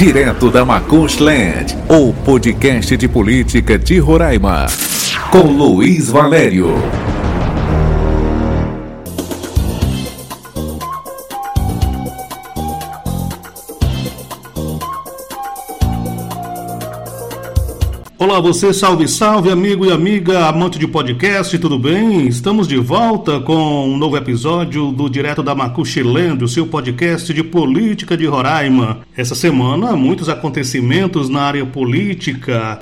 Direto da Macushland, o podcast de política de Roraima. Com Luiz Valério. Olá, você, salve, salve, amigo e amiga, amante de podcast, tudo bem? Estamos de volta com um novo episódio do Direto da Macuxilândia, o seu podcast de política de Roraima. Essa semana, muitos acontecimentos na área política.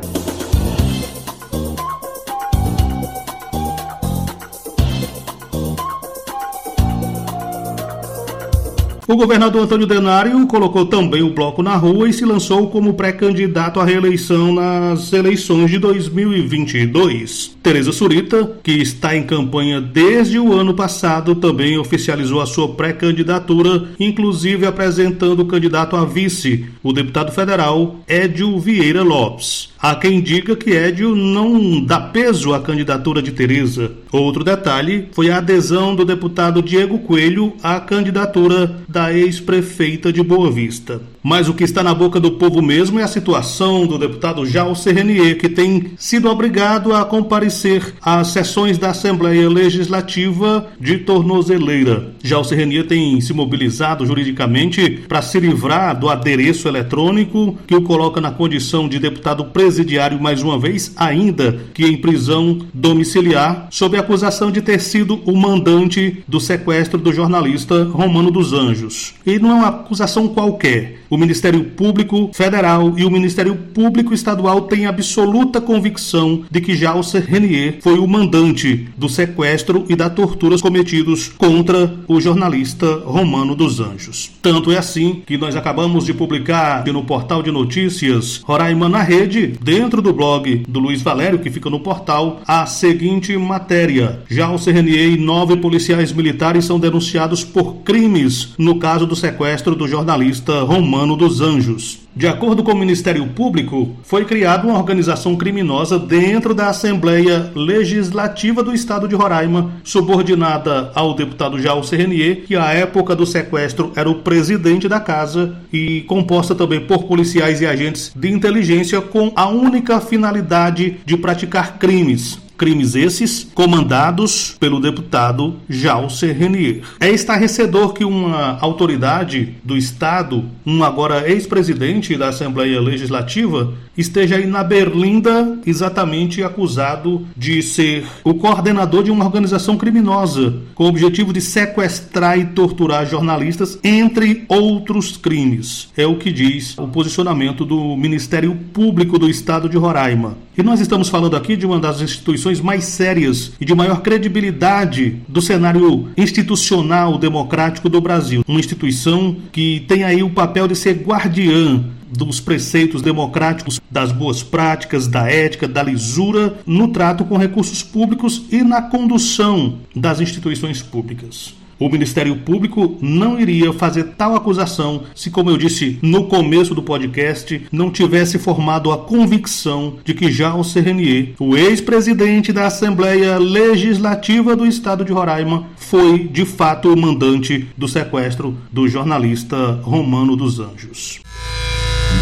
O governador Antônio Denário colocou também o bloco na rua e se lançou como pré-candidato à reeleição nas eleições de 2022. Tereza Surita, que está em campanha desde o ano passado, também oficializou a sua pré-candidatura, inclusive apresentando o candidato a vice, o deputado federal Édio Vieira Lopes. Há quem diga que Édio não dá peso à candidatura de Tereza. Outro detalhe foi a adesão do deputado Diego Coelho à candidatura da ex-prefeita de Boa Vista. Mas o que está na boca do povo mesmo é a situação do deputado Jalcer Renier, que tem sido obrigado a comparecer às sessões da Assembleia Legislativa de tornozeleira. Jalcer Renier tem se mobilizado juridicamente para se livrar do adereço eletrônico que o coloca na condição de deputado presidiário mais uma vez, ainda que em prisão domiciliar, sob acusação de ter sido o mandante do sequestro do jornalista Romano dos Anjos. E não é uma acusação qualquer. O Ministério Público Federal e o Ministério Público Estadual têm absoluta convicção de que Jalcer Renier foi o mandante do sequestro e da tortura cometidos contra o jornalista Romano dos Anjos. Tanto é assim que nós acabamos de publicar no portal de notícias Roraima na Rede, dentro do blog do Luiz Valério, que fica no portal, a seguinte matéria: Jalcer Renier e nove policiais militares são denunciados por crimes no caso do sequestro do jornalista Romano Romano dos Anjos. De acordo com o Ministério Público, foi criada uma organização criminosa dentro da Assembleia Legislativa do Estado de Roraima, subordinada ao deputado Jair Renier, que à época do sequestro era o presidente da casa, e composta também por policiais e agentes de inteligência com a única finalidade de praticar crimes Crimes esses comandados pelo deputado Jalcer Renier. É estarrecedor que uma autoridade do Estado, um agora ex-presidente da Assembleia Legislativa, esteja aí na Berlinda exatamente acusado de ser o coordenador de uma organização criminosa com o objetivo de sequestrar e torturar jornalistas, entre outros crimes. É o que diz o posicionamento do Ministério Público do Estado de Roraima. E nós estamos falando aqui de uma das instituições instituições mais sérias e de maior credibilidade do cenário institucional democrático do Brasil. Uma instituição que tem aí o papel de ser guardiã dos preceitos democráticos, das boas práticas, da ética, da lisura no trato com recursos públicos e na condução das instituições públicas. O Ministério Público não iria fazer tal acusação se, como eu disse no começo do podcast, não tivesse formado a convicção de que Jalcer Renier, o ex-presidente da Assembleia Legislativa do Estado de Roraima, foi de fato o mandante do sequestro do jornalista Romano dos Anjos.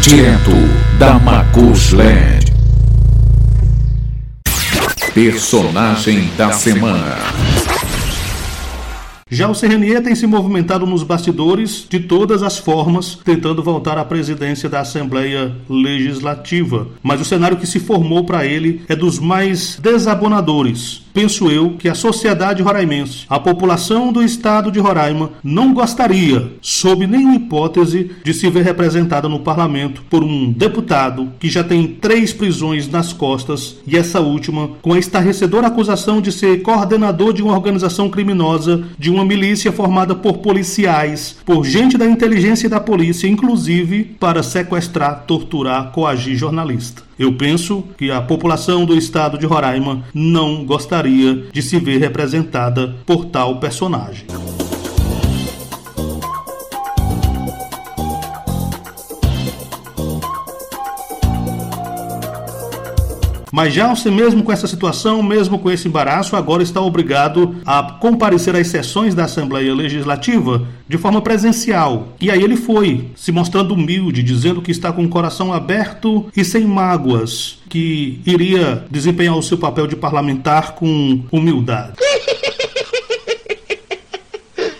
Direto da Macusland. Personagem da semana. Já o Serranier tem se movimentado nos bastidores de todas as formas, tentando voltar à presidência da Assembleia Legislativa. Mas o cenário que se formou para ele é dos mais desabonadores penso eu que a sociedade roraimense, a população do estado de Roraima, não gostaria, sob nenhuma hipótese, de se ver representada no parlamento por um deputado que já tem três prisões nas costas e essa última com a estarrecedora acusação de ser coordenador de uma organização criminosa, de uma milícia formada por policiais, por gente da inteligência e da polícia, inclusive para sequestrar, torturar, coagir jornalista. Eu penso que a população do estado de Roraima não gostaria de se ver representada por tal personagem. Mas já você mesmo com essa situação, mesmo com esse embaraço, agora está obrigado a comparecer às sessões da Assembleia Legislativa de forma presencial. E aí ele foi, se mostrando humilde, dizendo que está com o coração aberto e sem mágoas, que iria desempenhar o seu papel de parlamentar com humildade.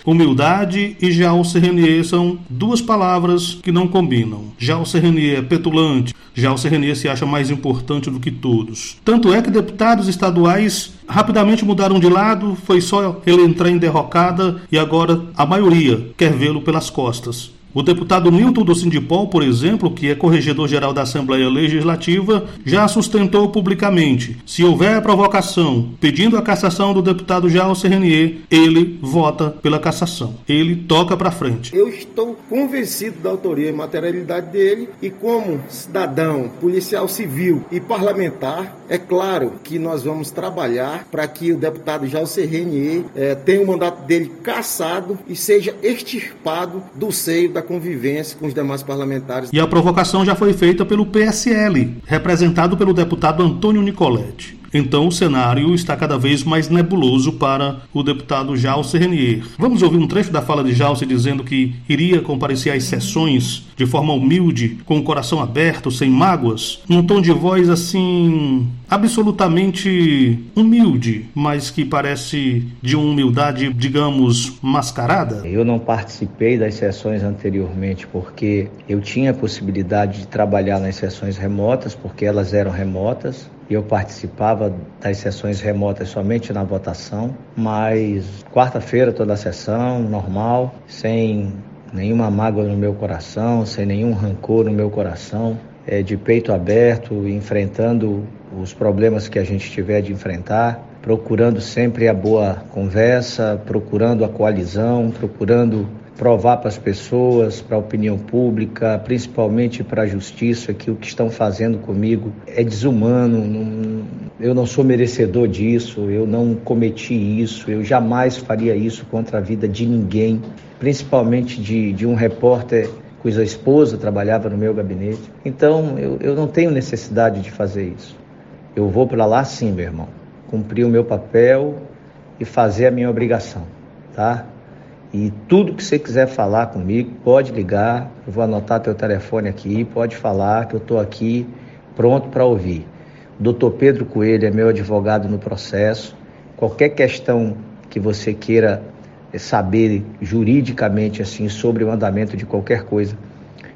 Humildade e Jalce Renier são duas palavras que não combinam. Jalce Renier é petulante, Jalce Renier se acha mais importante do que todos. Tanto é que deputados estaduais rapidamente mudaram de lado, foi só ele entrar em derrocada e agora a maioria quer vê-lo pelas costas. O deputado Nilton do Sindipol, por exemplo, que é corregedor-geral da Assembleia Legislativa, já sustentou publicamente: se houver provocação pedindo a cassação do deputado Jalcer Renier, ele vota pela cassação. Ele toca para frente. Eu estou convencido da autoria e materialidade dele e como cidadão, policial civil e parlamentar, é claro que nós vamos trabalhar para que o deputado Jalcer Renier eh, tenha o mandato dele cassado e seja extirpado do seio da convivência com os demais parlamentares. E a provocação já foi feita pelo PSL, representado pelo deputado Antônio Nicoletti. Então o cenário está cada vez mais nebuloso para o deputado Jalce Renier. Vamos ouvir um trecho da fala de Jalce dizendo que iria comparecer às sessões de forma humilde, com o coração aberto, sem mágoas, num tom de voz assim absolutamente humilde, mas que parece de uma humildade, digamos, mascarada. Eu não participei das sessões anteriormente porque eu tinha a possibilidade de trabalhar nas sessões remotas, porque elas eram remotas eu participava das sessões remotas somente na votação, mas quarta-feira toda a sessão, normal, sem nenhuma mágoa no meu coração, sem nenhum rancor no meu coração, é, de peito aberto, enfrentando os problemas que a gente tiver de enfrentar, procurando sempre a boa conversa, procurando a coalizão, procurando provar para as pessoas, para a opinião pública, principalmente para a justiça, que o que estão fazendo comigo é desumano. Não, eu não sou merecedor disso, eu não cometi isso, eu jamais faria isso contra a vida de ninguém, principalmente de, de um repórter cuja esposa trabalhava no meu gabinete. Então, eu, eu não tenho necessidade de fazer isso. Eu vou para lá sim, meu irmão, cumprir o meu papel e fazer a minha obrigação, tá? E tudo que você quiser falar comigo, pode ligar, eu vou anotar teu telefone aqui, pode falar que eu estou aqui pronto para ouvir. Doutor Pedro Coelho é meu advogado no processo. Qualquer questão que você queira saber juridicamente assim sobre o andamento de qualquer coisa,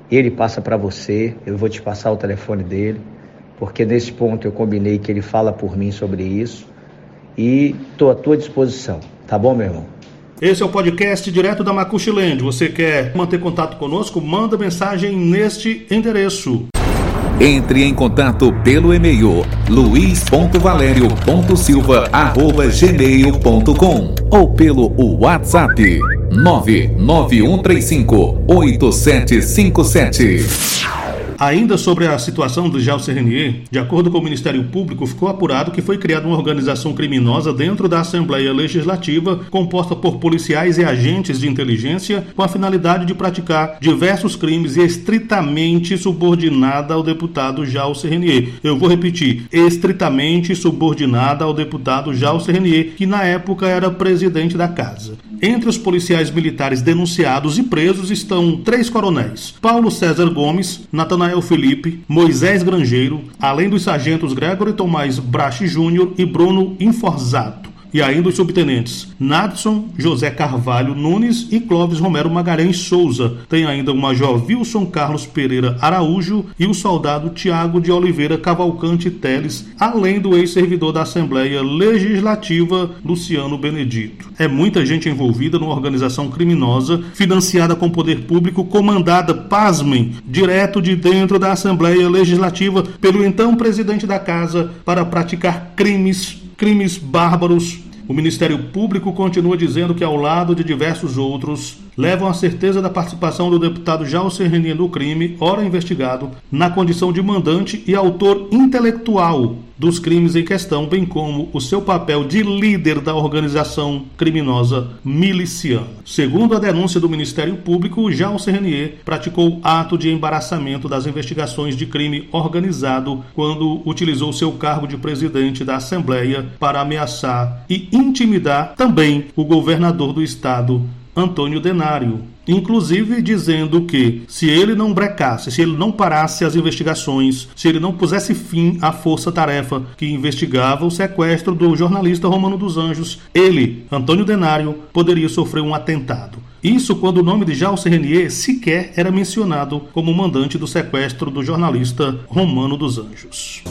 ele passa para você, eu vou te passar o telefone dele, porque nesse ponto eu combinei que ele fala por mim sobre isso e estou à tua disposição, tá bom, meu irmão? Esse é o podcast direto da Macuxiland. Você quer manter contato conosco? Manda mensagem neste endereço. Entre em contato pelo e-mail luiz.valério.silva.gmail.com ou pelo WhatsApp 99135 8757. Ainda sobre a situação do Jalcer Renier, de acordo com o Ministério Público, ficou apurado que foi criada uma organização criminosa dentro da Assembleia Legislativa, composta por policiais e agentes de inteligência, com a finalidade de praticar diversos crimes e estritamente subordinada ao deputado Jalcer Renier. Eu vou repetir, estritamente subordinada ao deputado Jalcer Renier, que na época era presidente da casa. Entre os policiais militares denunciados e presos estão três coronéis: Paulo César Gomes, Natanael Felipe, Moisés Grangeiro, além dos sargentos Gregory Tomás Brache Júnior e Bruno Inforzato. E ainda os subtenentes Nadson José Carvalho Nunes e Clóvis Romero Magalhães Souza. Tem ainda o Major Wilson Carlos Pereira Araújo e o soldado Tiago de Oliveira Cavalcante Teles, além do ex-servidor da Assembleia Legislativa Luciano Benedito. É muita gente envolvida numa organização criminosa financiada com poder público, comandada, pasmem, direto de dentro da Assembleia Legislativa pelo então presidente da casa para praticar crimes crimes bárbaros. O Ministério Público continua dizendo que, ao lado de diversos outros, levam à certeza da participação do deputado Jalcer Renier no crime, ora investigado, na condição de mandante e autor intelectual dos crimes em questão, bem como o seu papel de líder da organização criminosa miliciana. Segundo a denúncia do Ministério Público, Jalcer Renier praticou ato de embaraçamento das investigações de crime organizado quando utilizou seu cargo de presidente da Assembleia para ameaçar e intimidar também o governador do estado, Antônio Denário, inclusive dizendo que se ele não brecasse, se ele não parasse as investigações, se ele não pusesse fim à força-tarefa que investigava o sequestro do jornalista Romano dos Anjos, ele, Antônio Denário, poderia sofrer um atentado. Isso quando o nome de Jalce Renier sequer era mencionado como mandante do sequestro do jornalista Romano dos Anjos.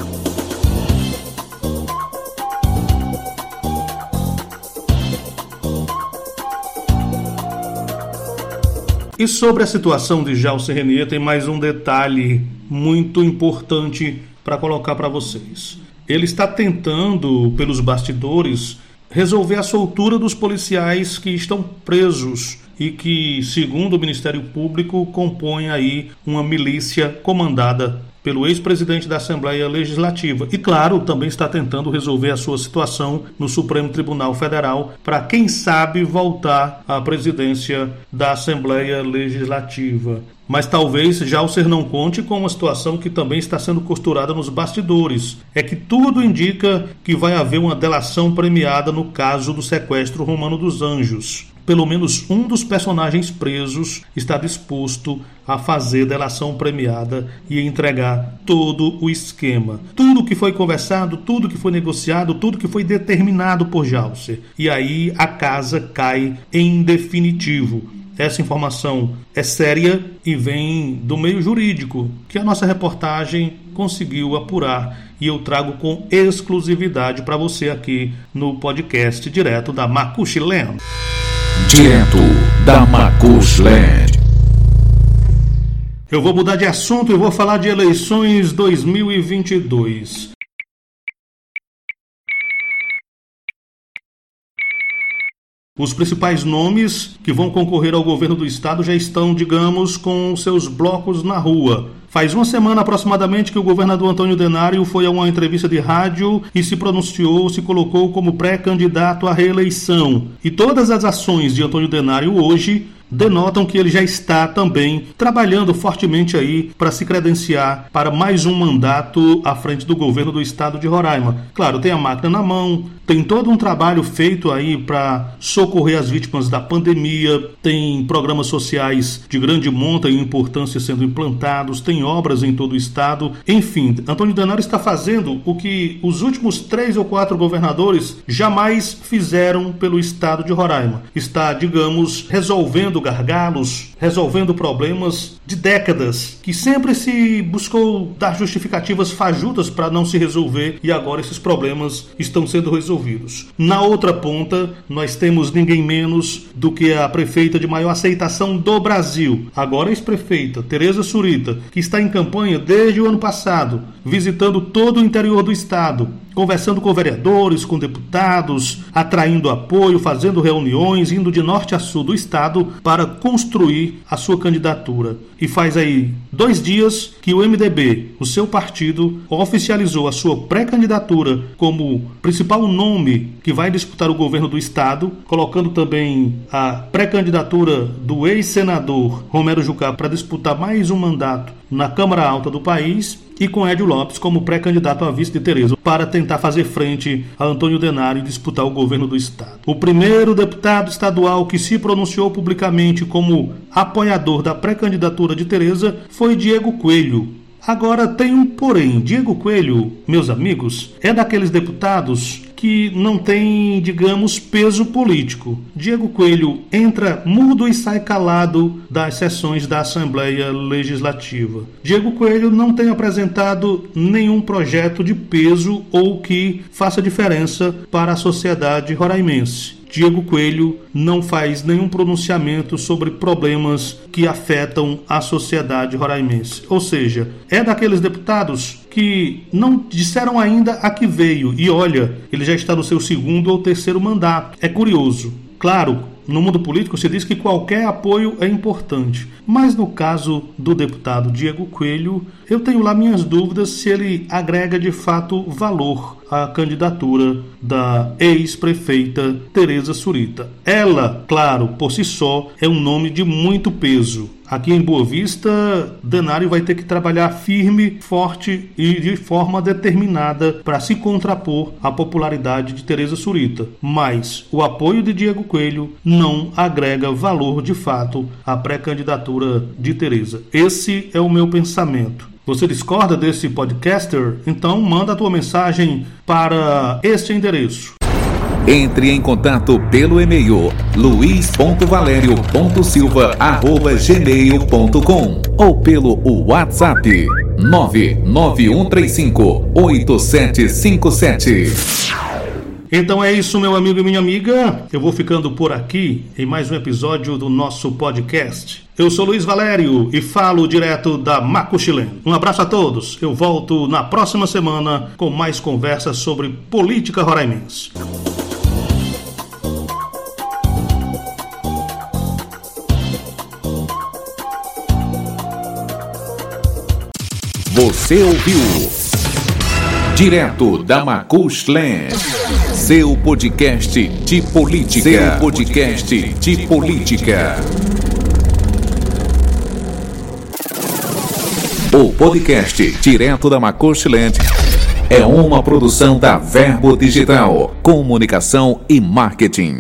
E sobre a situação de Jalce Renier, tem mais um detalhe muito importante para colocar para vocês. Ele está tentando, pelos bastidores, resolver a soltura dos policiais que estão presos e que, segundo o Ministério Público, compõem aí uma milícia comandada pelo ex-presidente da Assembleia Legislativa. E, claro, também está tentando resolver a sua situação no Supremo Tribunal Federal para, quem sabe, voltar à presidência da Assembleia Legislativa. Mas talvez já o ser não conte com uma situação que também está sendo costurada nos bastidores. É que tudo indica que vai haver uma delação premiada no caso do sequestro romano dos anjos pelo menos um dos personagens presos está disposto a fazer delação premiada e entregar todo o esquema. Tudo que foi conversado, tudo que foi negociado, tudo que foi determinado por Jalcer. E aí a casa cai em definitivo. Essa informação é séria e vem do meio jurídico, que a nossa reportagem conseguiu apurar e eu trago com exclusividade para você aqui no podcast direto da Macuxilendo. Direto da Macushland. Eu vou mudar de assunto e vou falar de eleições 2022. Os principais nomes que vão concorrer ao governo do estado já estão, digamos, com seus blocos na rua. Faz uma semana aproximadamente que o governador Antônio Denário foi a uma entrevista de rádio e se pronunciou, se colocou como pré-candidato à reeleição. E todas as ações de Antônio Denário hoje denotam que ele já está também trabalhando fortemente aí para se credenciar para mais um mandato à frente do governo do estado de Roraima. Claro, tem a máquina na mão, tem todo um trabalho feito aí para socorrer as vítimas da pandemia, tem programas sociais de grande monta e importância sendo implantados, tem obras em todo o estado. Enfim, Antônio Denário está fazendo o que os últimos três ou quatro governadores jamais fizeram pelo estado de Roraima. Está, digamos, resolvendo gargalos, resolvendo problemas de décadas, que sempre se buscou dar justificativas fajutas para não se resolver e agora esses problemas estão sendo resolvidos. Na outra ponta, nós temos ninguém menos do que a prefeita de maior aceitação do Brasil, agora ex-prefeita Tereza Surita, que está em campanha desde o ano passado, visitando todo o interior do estado, conversando com vereadores, com deputados, atraindo apoio, fazendo reuniões, indo de norte a sul do estado para construir a sua candidatura. E faz aí dois dias que o MDB, o seu partido, oficializou a sua pré-candidatura como principal nome que vai disputar o governo do estado, colocando também a pré-candidatura do ex-senador Romero Jucá para disputar mais um mandato na Câmara Alta do país e com Edio Lopes como pré-candidato a vice de Tereza para tentar fazer frente a Antônio Denário e disputar o governo do estado. O primeiro deputado estadual que se pronunciou publicamente como apoiador da pré-candidatura de Tereza foi Diego Coelho, Agora tem um porém. Diego Coelho, meus amigos, é daqueles deputados que não tem, digamos, peso político. Diego Coelho entra mudo e sai calado das sessões da Assembleia Legislativa. Diego Coelho não tem apresentado nenhum projeto de peso ou que faça diferença para a sociedade roraimense. Diego Coelho não faz nenhum pronunciamento sobre problemas que afetam a sociedade roraimense. Ou seja, é daqueles deputados que não disseram ainda a que veio. E olha, ele já está no seu segundo ou terceiro mandato. É curioso. Claro, no mundo político se diz que qualquer apoio é importante. Mas no caso do deputado Diego Coelho, eu tenho lá minhas dúvidas se ele agrega de fato valor à candidatura da ex-prefeita Tereza Surita. Ela, claro, por si só, é um nome de muito peso. Aqui em Boa Vista, Denário vai ter que trabalhar firme, forte e de forma determinada para se contrapor à popularidade de Tereza Surita. Mas o apoio de Diego Coelho não agrega valor de fato à pré-candidatura de Tereza. Esse é o meu pensamento. Você discorda desse podcaster? Então manda a tua mensagem para este endereço. Entre em contato pelo e-mail luiz.valério.silva.gmail.com ou pelo WhatsApp 99135 8757. Então é isso, meu amigo e minha amiga. Eu vou ficando por aqui em mais um episódio do nosso podcast. Eu sou Luiz Valério e falo direto da Macuxilém. Um abraço a todos. Eu volto na próxima semana com mais conversas sobre política roraimense. Você ouviu direto da Macuxland, seu podcast de política, seu podcast de política. O podcast direto da Macuxland é uma produção da Verbo Digital, comunicação e marketing.